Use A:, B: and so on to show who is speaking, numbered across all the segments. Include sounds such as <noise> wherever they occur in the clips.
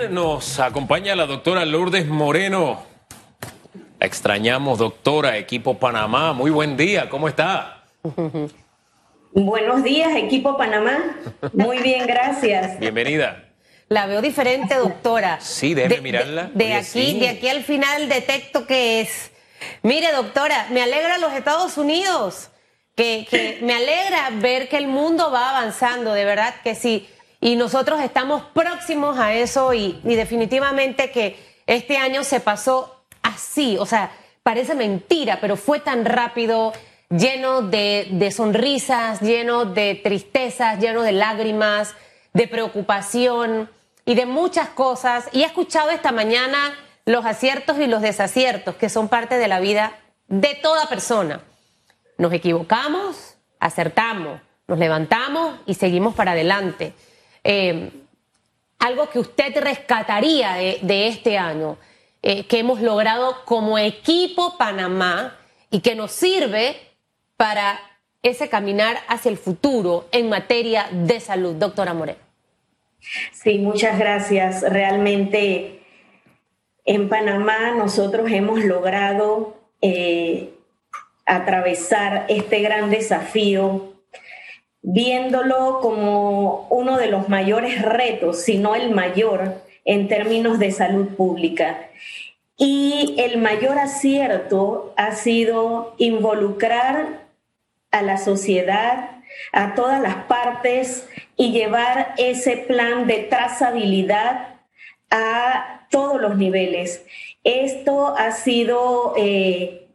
A: También nos acompaña la doctora Lourdes Moreno. La extrañamos, doctora, equipo Panamá. Muy buen día, ¿cómo está?
B: Buenos días, equipo Panamá. Muy bien, gracias.
A: Bienvenida.
C: La veo diferente, doctora.
A: Sí, déjeme mirarla.
C: De, aquí, de aquí al final detecto que es. Mire, doctora, me alegra los Estados Unidos. Que, que me alegra ver que el mundo va avanzando, de verdad que sí. Y nosotros estamos próximos a eso y, definitivamente que este año se pasó así, o sea, parece mentira, pero fue tan rápido, lleno de, de sonrisas, lleno de tristezas, lleno de lágrimas, de preocupación y de muchas cosas. Y he escuchado esta mañana los aciertos y los desaciertos que son parte de la vida de toda persona. Nos equivocamos, acertamos, nos levantamos y seguimos para adelante. Eh, algo que usted rescataría de, este año, eh, que hemos logrado como equipo Panamá y que nos sirve para ese caminar hacia el futuro en materia de salud, doctora Moreno.
B: Sí, muchas gracias. Realmente en Panamá nosotros hemos logrado eh, atravesar este gran desafío viéndolo como uno de los mayores retos, si no el mayor, en términos de salud pública. Y el mayor acierto ha sido involucrar a la sociedad, a todas las partes y llevar ese plan de trazabilidad a todos los niveles. Esto ha sido eh,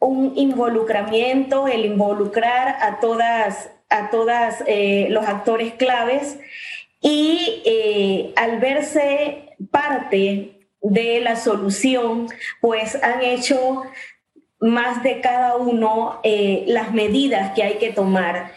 B: un involucramiento, el involucrar a todas, a eh, los actores claves y eh, al verse parte de la solución, pues han hecho más de cada uno eh, las medidas que hay que tomar.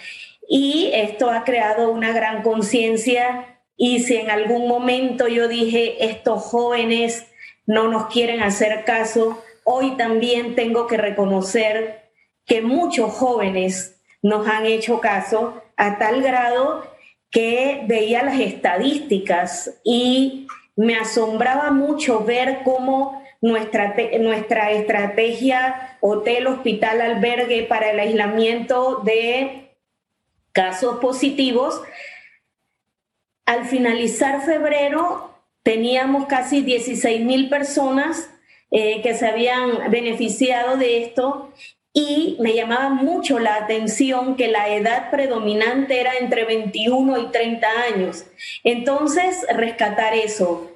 B: Y esto ha creado una gran conciencia y si en algún momento yo dije, estos jóvenes no nos quieren hacer caso, hoy también tengo que reconocer que muchos jóvenes nos han hecho caso a tal grado que veía las estadísticas y me asombraba mucho ver cómo nuestra, nuestra estrategia hotel, hospital, albergue para el aislamiento de casos positivos, al finalizar febrero teníamos casi 16 mil personas eh, que se habían beneficiado de esto y me llamaba mucho la atención que la edad predominante era entre 21 y 30 años. Entonces, rescatar eso.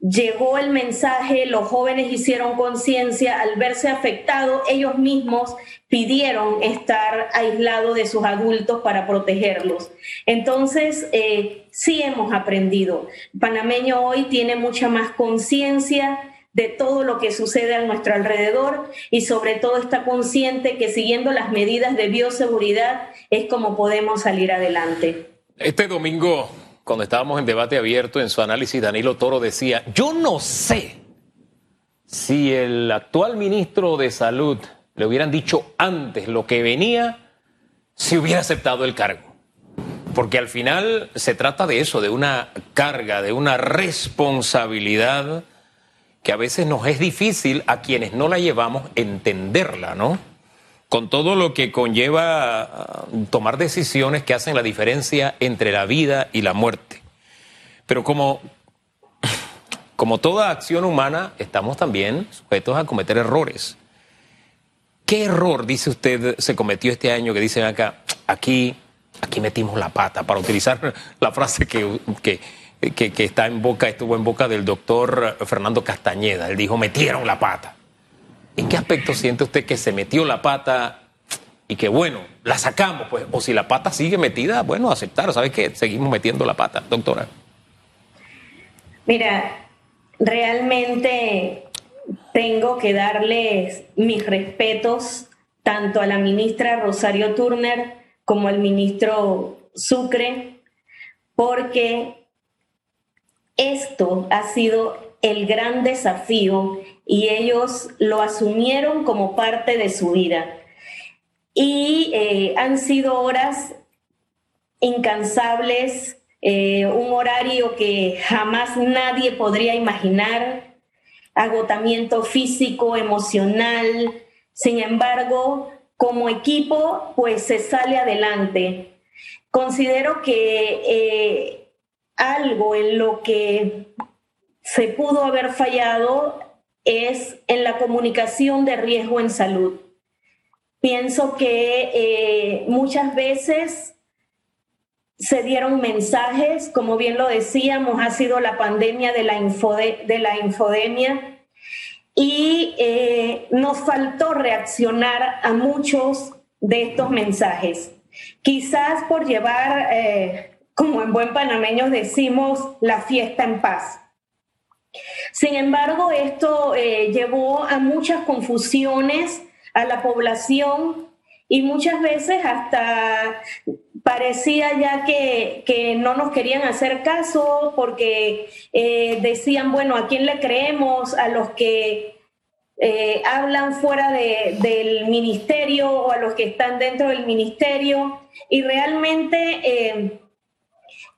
B: Llegó el mensaje, los jóvenes hicieron conciencia, al verse afectados, ellos mismos pidieron estar aislados de sus adultos para protegerlos. Entonces, eh, sí hemos aprendido. panameño hoy tiene mucha más conciencia, de todo lo que sucede a nuestro alrededor y sobre todo está consciente que siguiendo las medidas de bioseguridad es como podemos salir adelante.
A: Este domingo, cuando estábamos en debate abierto en su análisis, Danilo Toro decía, yo no sé si el actual ministro de Salud le hubieran dicho antes lo que venía, si hubiera aceptado el cargo. Porque al final se trata de eso, de una carga, de una responsabilidad que a veces nos es difícil a quienes no la llevamos entenderla, ¿no? Con todo lo que conlleva ah, tomar decisiones que hacen la diferencia entre la vida y la muerte. Pero como, <laughs> como toda acción humana, estamos también sujetos a cometer errores. ¿Qué error, dice usted, se cometió este año que dicen acá, aquí, aquí metimos la pata, para utilizar <laughs> la frase que, que que, está en boca, estuvo en boca del doctor Fernando Castañeda. Él dijo, metieron la pata. ¿En qué aspecto siente usted que se metió la pata y que bueno, la sacamos? Pues, o si la pata sigue metida, bueno, aceptar, ¿sabes qué? Seguimos metiendo la pata, doctora.
B: Mira, realmente tengo que darles mis respetos tanto a la ministra Rosario Turner como al ministro Sucre, porque esto ha sido el gran desafío y ellos lo asumieron como parte de su vida. Y eh, han sido horas incansables eh, un horario que jamás nadie podría imaginar, agotamiento físico, emocional. Sin embargo, como equipo, pues se sale adelante. Considero que eh, algo en lo que se pudo haber fallado es en la comunicación de riesgo en salud. Pienso que eh, muchas veces se dieron mensajes, como bien lo decíamos, ha sido la pandemia de la, de la infodemia y eh, nos faltó reaccionar a muchos de estos mensajes. Quizás por llevar, eh, como en buen panameño decimos, la fiesta en paz. Sin embargo, esto eh, llevó a muchas confusiones a la población y muchas veces hasta parecía ya que, no nos querían hacer caso porque eh, decían, bueno, ¿a quién le creemos? A los que eh, hablan fuera del ministerio o a los que están dentro del ministerio. Y realmente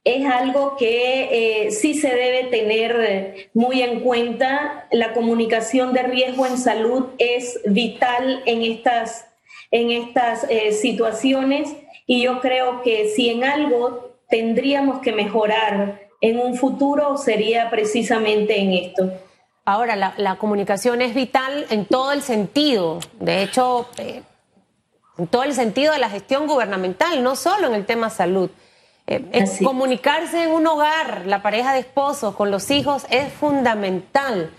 B: es algo que eh, sí se debe tener muy en cuenta. La comunicación de riesgo en salud es vital en estas, en estas eh, situaciones y yo creo que si en algo tendríamos que mejorar en un futuro sería precisamente en esto.
C: Ahora, la, comunicación es vital en todo el sentido, de hecho, eh, en todo el sentido de la gestión gubernamental, no solo en el tema salud. Eh, comunicarse en un hogar, la pareja de esposos, con los hijos, es fundamental.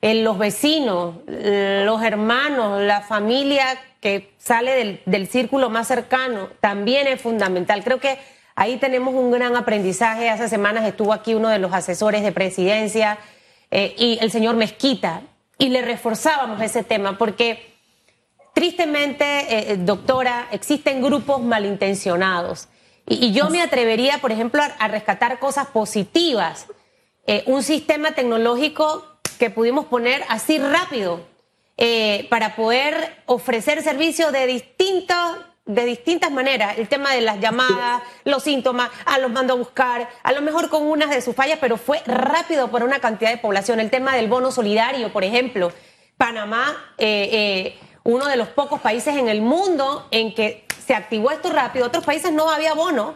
C: En los vecinos, los hermanos, la familia que sale del, círculo más cercano, también es fundamental. Creo que ahí tenemos un gran aprendizaje. Hace semanas estuvo aquí uno de los asesores de presidencia eh, y el señor Mezquita, y le reforzábamos ese tema porque tristemente, eh, doctora, existen grupos malintencionados y, yo me atrevería, por ejemplo, a, rescatar cosas positivas. Eh, un sistema tecnológico que pudimos poner así rápido eh, para poder ofrecer servicios de distintos de distintas maneras, el tema de las llamadas, los síntomas, a los mando a buscar, a lo mejor con unas de sus fallas, pero fue rápido por una cantidad de población. El tema del bono solidario, por ejemplo, Panamá, eh, uno de los pocos países en el mundo en que se activó esto rápido. Otros países no había bono.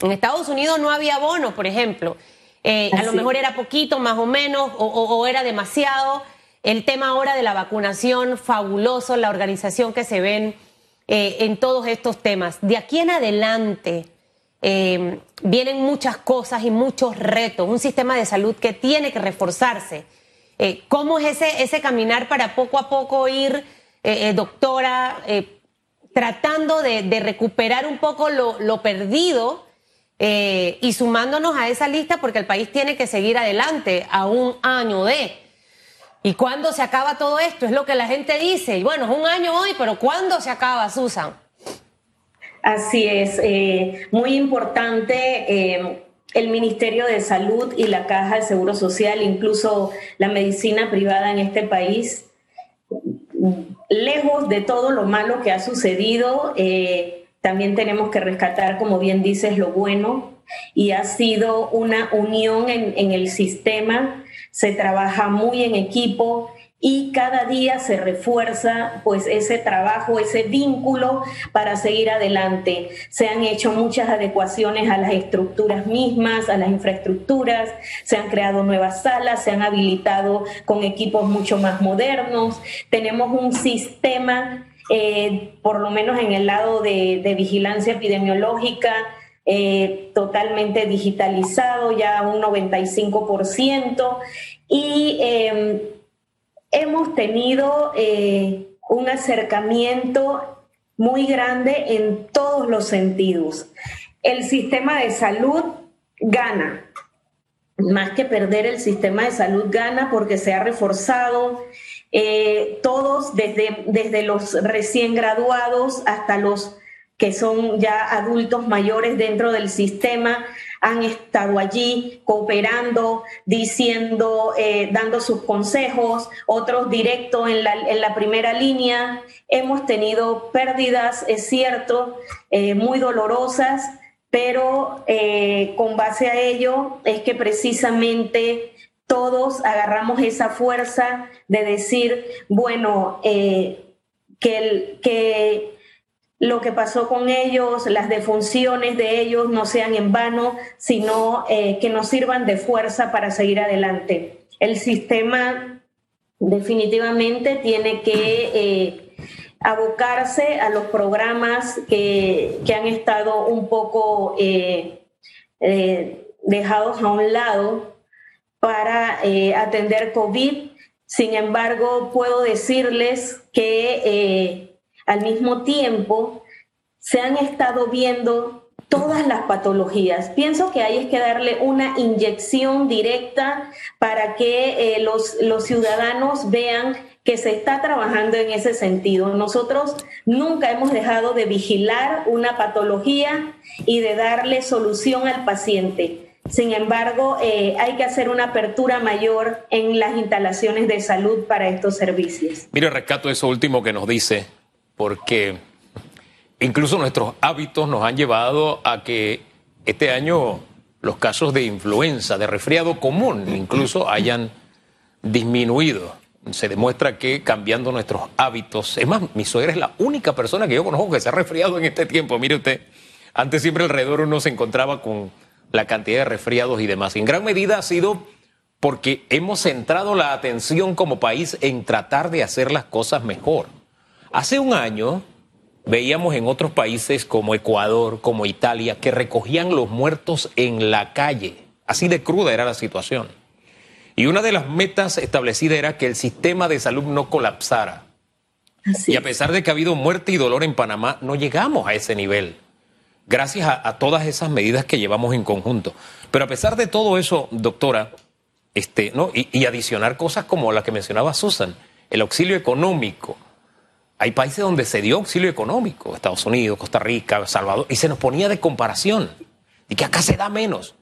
C: En Estados Unidos no había bono, por ejemplo. Eh, a lo mejor era poquito, más o menos, o, era demasiado. El tema ahora de la vacunación, fabuloso, la organización que se ven eh, en todos estos temas. De aquí en adelante eh, vienen muchas cosas y muchos retos. Un sistema de salud que tiene que reforzarse. ¿Cómo es ese, ese caminar para poco a poco ir, doctora? Tratando de, recuperar un poco lo, perdido eh, y sumándonos a esa lista porque el país tiene que seguir adelante a un año de. ¿Y cuándo se acaba todo esto? Es lo que la gente dice. Y bueno, es un año hoy, pero ¿cuándo se acaba, Susan?
B: Así es, eh, muy importante. Eh, el Ministerio de Salud y la Caja de Seguro Social, incluso la medicina privada en este país, lejos de todo lo malo que ha sucedido, eh, también tenemos que rescatar, como bien dices, lo bueno. Y ha sido una unión en, en el sistema, se trabaja muy en equipo, y cada día se refuerza pues ese trabajo, ese vínculo para seguir adelante. Se han hecho muchas adecuaciones a las estructuras mismas, a las infraestructuras, se han creado nuevas salas, se han habilitado con equipos mucho más modernos. Tenemos un sistema, eh, por lo menos en el lado de, vigilancia epidemiológica, eh, totalmente digitalizado, ya un 95%. Y em, hemos tenido eh, un acercamiento muy grande en todos los sentidos. El sistema de salud gana, más que perder el sistema de salud gana porque se ha reforzado. Eh, todos, desde, desde los recién graduados hasta los que son ya adultos mayores dentro del sistema, han estado allí cooperando, diciendo, eh, dando sus consejos, otros directos en la, primera línea. Hemos tenido pérdidas, es cierto, eh, muy dolorosas, pero eh, con base a ello es que precisamente todos agarramos esa fuerza de decir, bueno, que, que lo que pasó con ellos, las defunciones de ellos no sean en vano, sino eh, que nos sirvan de fuerza para seguir adelante. El sistema definitivamente tiene que eh, abocarse a los programas que, han estado un poco eh, dejados a un lado para atender COVID. Sin embargo, puedo decirles que al mismo tiempo se han estado viendo todas las patologías. Pienso que hay que darle una inyección directa para que eh, los, los ciudadanos vean que se está trabajando en ese sentido. Nosotros nunca hemos dejado de vigilar una patología y de darle solución al paciente. Sin embargo, eh, hay que hacer una apertura mayor en las instalaciones de salud para estos servicios.
A: Mire, rescato eso último que nos dice porque incluso nuestros hábitos nos han llevado a que este año los casos de influenza, de resfriado común, incluso hayan disminuido. Se demuestra que cambiando nuestros hábitos, es más, mi suegra es la única persona que yo conozco que se ha resfriado en este tiempo. Mire usted, antes siempre alrededor uno se encontraba con la cantidad de resfriados y demás. En gran medida ha sido porque hemos centrado la atención como país en tratar de hacer las cosas mejor. Hace un año veíamos en otros países como Ecuador, como Italia, que recogían los muertos en la calle. Así de cruda era la situación. Y una de las metas establecidas era que el sistema de salud no colapsara. y a pesar de que ha habido muerte y dolor en Panamá, no llegamos a ese nivel. Gracias a, todas esas medidas que llevamos en conjunto. Pero a pesar de todo eso, doctora, este, ¿no? y, y adicionar cosas como la que mencionaba Susan, el auxilio económico, hay países donde se dio auxilio económico, Estados Unidos, Costa Rica, Salvador, y se nos ponía de comparación, y que acá se da menos.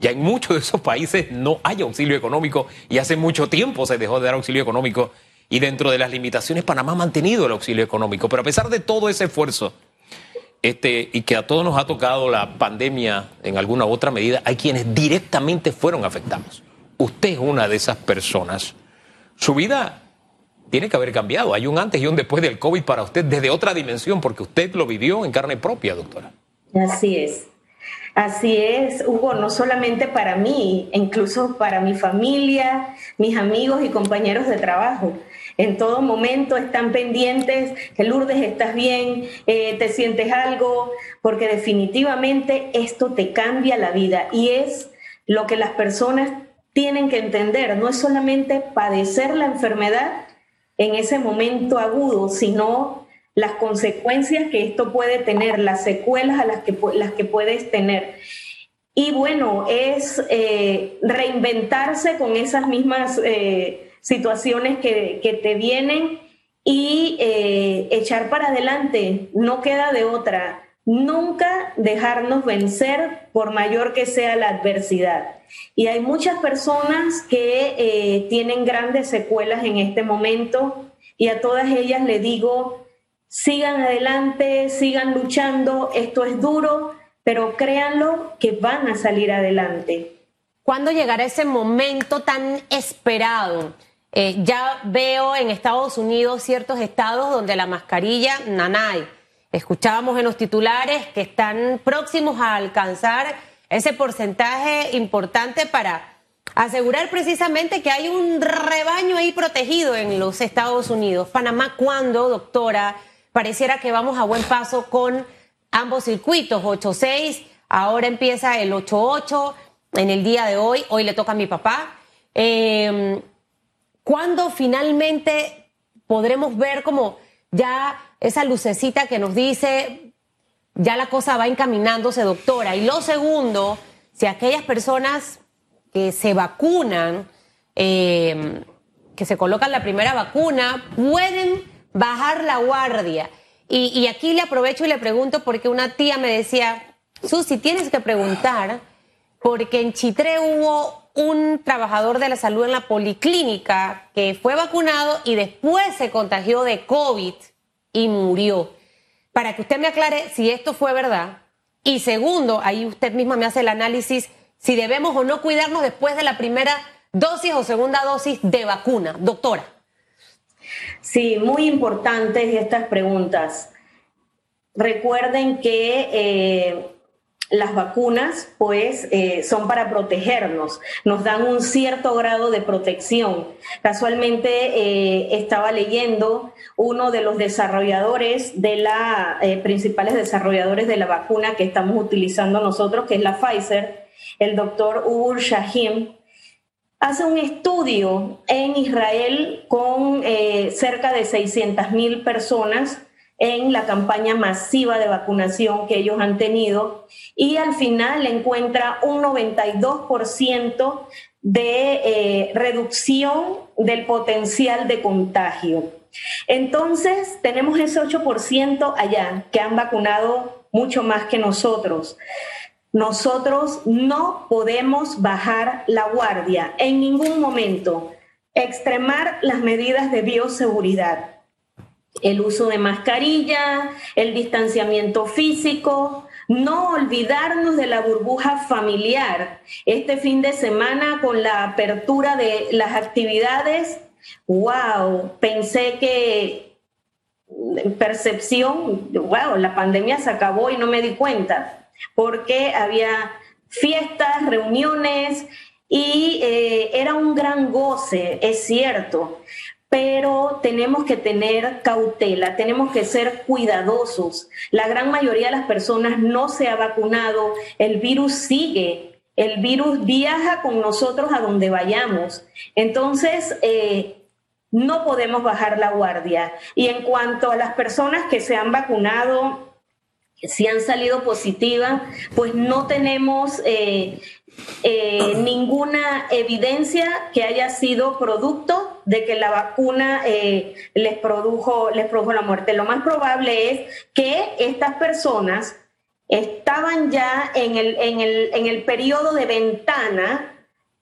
A: Ya en muchos de esos países no hay auxilio económico y hace mucho tiempo se dejó de dar auxilio económico y dentro de las limitaciones Panamá ha mantenido el auxilio económico. Pero a pesar de todo ese esfuerzo este, y que a todos nos ha tocado la pandemia en alguna u otra medida, hay quienes directamente fueron afectados. Usted es una de esas personas. Su vida tiene que haber cambiado. Hay un antes y un después del COVID para usted desde otra dimensión, porque usted lo vivió en carne propia, doctora.
B: Así es. Así es, Hugo, no solamente para mí, incluso para mi familia, mis amigos y compañeros de trabajo. En todo momento están pendientes, Lourdes, estás bien, eh, te sientes algo, porque definitivamente esto te cambia la vida y es lo que las personas tienen que entender. No es solamente padecer la enfermedad, en ese momento agudo, sino las consecuencias que esto puede tener, las secuelas a las que, las que puedes tener. Y bueno, es eh, reinventarse con esas mismas eh, situaciones que, te vienen y eh, echar para adelante, no queda de otra. Nunca dejarnos vencer por mayor que sea la adversidad. Y hay muchas personas que eh, tienen grandes secuelas en este momento y a todas ellas le digo, sigan adelante, sigan luchando, esto es duro, pero créanlo que van a salir adelante.
C: ¿Cuándo llegará ese momento tan esperado? Eh, ya veo en Estados Unidos ciertos estados donde la mascarilla, nanay. Escuchábamos en los titulares que están próximos a alcanzar ese porcentaje importante para asegurar precisamente que hay un rebaño ahí protegido en los Estados Unidos. Panamá, ¿cuándo, doctora? Pareciera que vamos a buen paso con ambos circuitos, 8-6, ahora empieza el 8-8 en el día de hoy, hoy le toca a mi papá. Eh, ¿Cuándo finalmente podremos ver como ya esa lucecita que nos dice ya la cosa va encaminándose, doctora. Y lo segundo, si aquellas personas que se vacunan, em, que se colocan la primera vacuna, pueden bajar la guardia. Y, aquí le aprovecho y le pregunto porque una tía me decía, Susi, tienes que preguntar, porque en Chitré hubo un trabajador de la salud en la policlínica que fue vacunado y después se contagió de COVID y murió para que usted me aclare si esto fue verdad Y segundo, ahí usted misma me hace el análisis si debemos o no cuidarnos después de la primera dosis o segunda dosis de vacuna. Doctora.
B: Sí, muy importantes estas preguntas. Recuerden que eh, las vacunas, pues, eh, son para protegernos, nos dan un cierto grado de protección. Casualmente eh, estaba leyendo uno de los desarrolladores de la, principales desarrolladores de la vacuna que estamos utilizando nosotros, que es la Pfizer, el doctor Ubur Shahim, hace un estudio en Israel con eh, cerca de 600 mil personas en la campaña masiva de vacunación que ellos han tenido y al final encuentra un 92% de eh, reducción del potencial de contagio. Entonces, tenemos ese 8% allá que han vacunado mucho más que nosotros. Nosotros no podemos bajar la guardia en ningún momento, extremar las medidas de bioseguridad, el uso de mascarilla, el distanciamiento físico, no olvidarnos de la burbuja familiar. Este fin de semana con la apertura de las actividades, wow, pensé que percepción, wow, la pandemia se acabó y no me di cuenta porque había fiestas, reuniones y eh, era un gran goce, es cierto, pero tenemos que tener cautela, tenemos que ser cuidadosos. La gran mayoría de las personas no se ha vacunado, el virus sigue, el virus viaja con nosotros a donde vayamos. Entonces, eh, no podemos bajar la guardia. Y en cuanto a las personas que se han vacunado, si han salido positivas, pues no tenemos eh, eh, ninguna evidencia que haya sido producto de que la vacuna eh, les, produjo, les produjo la muerte. Lo más probable es que estas personas estaban ya en el, en el, en el periodo de ventana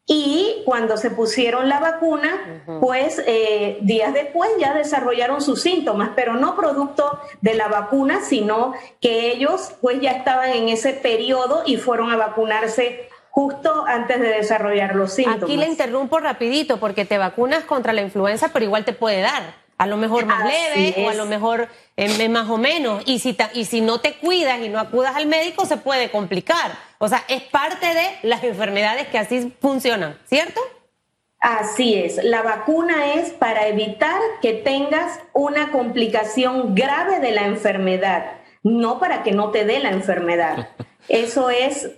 B: y cuando se pusieron la vacuna, pues eh, días después ya desarrollaron sus síntomas, pero no producto de la vacuna, sino que ellos pues ya estaban en ese periodo y fueron a vacunarse justo antes de desarrollar los síntomas.
C: Aquí le interrumpo rapidito porque te vacunas contra la influenza, pero igual te puede dar a lo mejor más leve o a lo mejor eh, más o menos. Y si, y si no te cuidas y no acudas al médico, se puede complicar. O sea, es parte de las enfermedades que así funcionan, ¿cierto?
B: Así es, la vacuna es para evitar que tengas una complicación grave de la enfermedad, no para que no te dé la enfermedad. <laughs> Eso es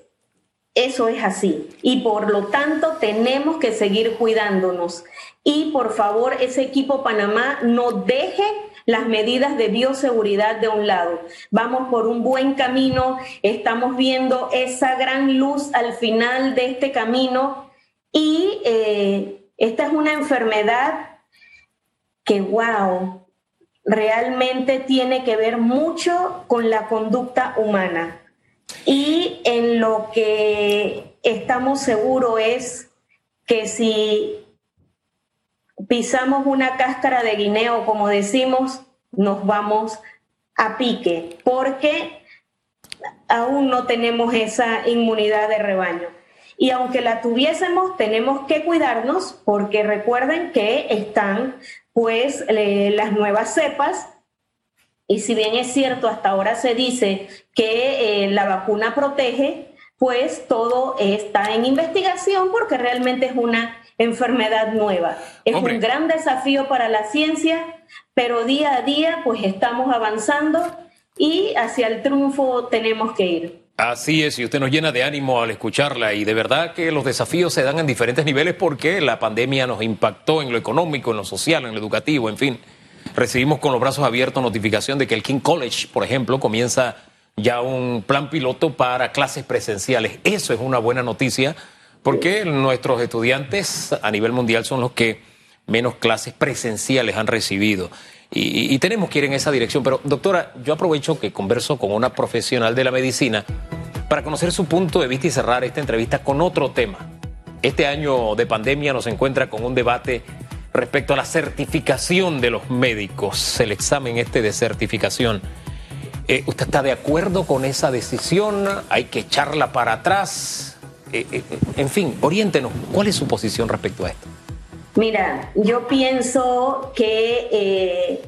B: eso es así. Y por lo tanto tenemos que seguir cuidándonos. Y por favor, ese equipo Panamá no deje las medidas de bioseguridad de un lado. Vamos por un buen camino, estamos viendo esa gran luz al final de este camino y eh, esta es una enfermedad que, wow, realmente tiene que ver mucho con la conducta humana. Y en lo que estamos seguros es que si pisamos una cáscara de guineo, como decimos, nos vamos a pique, porque aún no tenemos esa inmunidad de rebaño. Y aunque la tuviésemos, tenemos que cuidarnos porque recuerden que están pues eh, las nuevas cepas y si bien es cierto, hasta ahora se dice que eh, la vacuna protege, pues todo está en investigación porque realmente es una enfermedad nueva. Es un gran desafío para la ciencia, pero día a día pues estamos avanzando y hacia el triunfo tenemos que ir.
A: Así es, y usted nos llena de ánimo al escucharla y de verdad que los desafíos se dan en diferentes niveles porque la pandemia nos impactó en lo económico, en lo social, en lo educativo, en fin recibimos con los brazos abiertos notificación de que el King College, por ejemplo, comienza ya un plan piloto para clases presenciales. Eso es una buena noticia porque nuestros estudiantes a nivel mundial son los que menos clases presenciales han recibido. Y, tenemos que ir en esa dirección. Pero, doctora, yo aprovecho que converso con una profesional de la medicina para conocer su punto de vista y cerrar esta entrevista con otro tema. Este año de pandemia nos encuentra con un debate respecto a la certificación de los médicos, el examen este de certificación. Eh, ¿Usted está de acuerdo con esa decisión? ¿Hay que echarla para atrás? Eh, eh, en fin, oriéntenos. ¿Cuál es su posición respecto a esto?
B: Mira, yo pienso que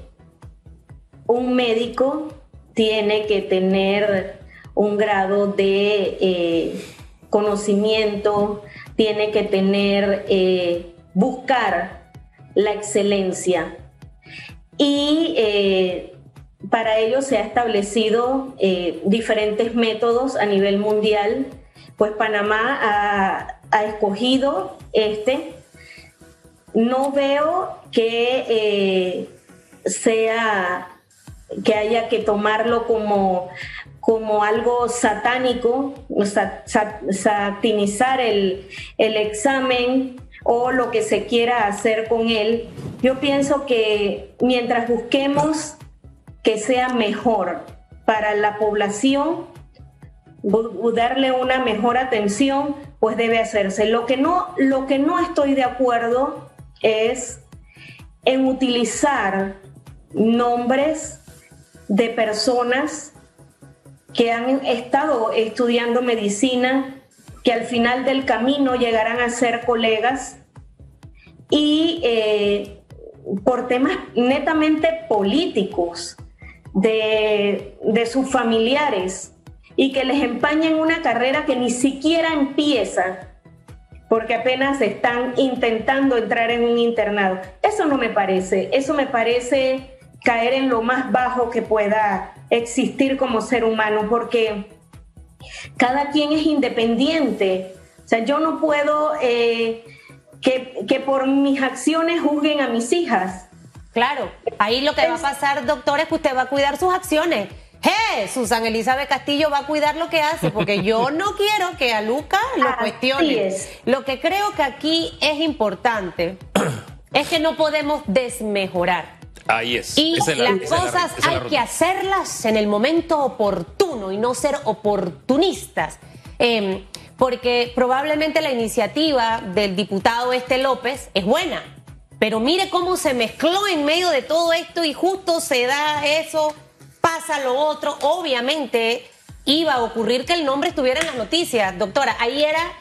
B: un médico tiene que tener un grado de conocimiento, tiene que tener, buscar la excelencia. Y para ello se ha establecido eh, diferentes métodos a nivel mundial, pues Panamá ha, escogido este. No veo que eh, sea que haya que tomarlo como, como algo satánico, satinizar el, el examen o lo que se quiera hacer con él. Yo pienso que mientras busquemos que sea mejor para la población, darle una mejor atención, pues debe hacerse. Lo que no, lo que no estoy de acuerdo es en utilizar nombres de personas que han estado estudiando medicina, que al final del camino llegarán a ser colegas y eh, por temas netamente políticos de, sus familiares y que les empañen una carrera que ni siquiera empieza porque apenas están intentando entrar en un internado. Eso no me parece, eso me parece caer en lo más bajo que pueda existir como ser humano, porque cada quien es independiente. O sea, yo no puedo eh, que, que por mis acciones juzguen a mis hijas.
C: Claro, ahí lo que va a pasar, doctor, es que usted va a cuidar sus acciones. ¡Eh! Susan Elizabeth Castillo va a cuidar lo que hace, porque yo <laughs> no quiero que a Luca lo cuestione. Lo que creo que aquí es importante <clears throat> es que no podemos desmejorar.
A: Ahí es.
C: Y las cosas hay que hacerlas en el momento oportuno y no ser oportunistas. Em, porque probablemente la iniciativa del diputado Este López es buena pero mire cómo se mezcló en medio de todo esto y justo se da eso, pasa lo otro. Obviamente iba a ocurrir que el nombre estuviera en las noticias, doctora. Ahí era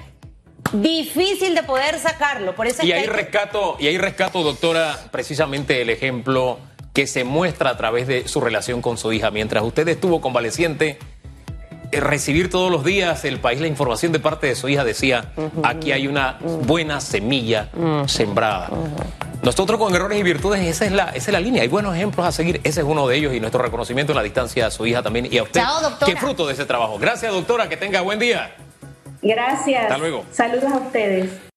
C: difícil de poder sacarlo. Por eso
A: y ahí rescato, y ahí rescato, doctora, precisamente el ejemplo que se muestra a través de su relación con su hija. Mientras usted estuvo convaleciente, recibir todos los días el país la información de parte de su hija decía, aquí hay una buena semilla sembrada. Nosotros con errores y virtudes, esa es, la, esa es la línea. Hay buenos ejemplos a seguir. Ese es uno de ellos y nuestro reconocimiento en la distancia a su hija también y a usted.
C: Chao, doctora.
A: Qué fruto de ese trabajo. Gracias, doctora. Que tenga buen día.
B: Gracias.
A: Hasta luego.
B: Saludos a ustedes.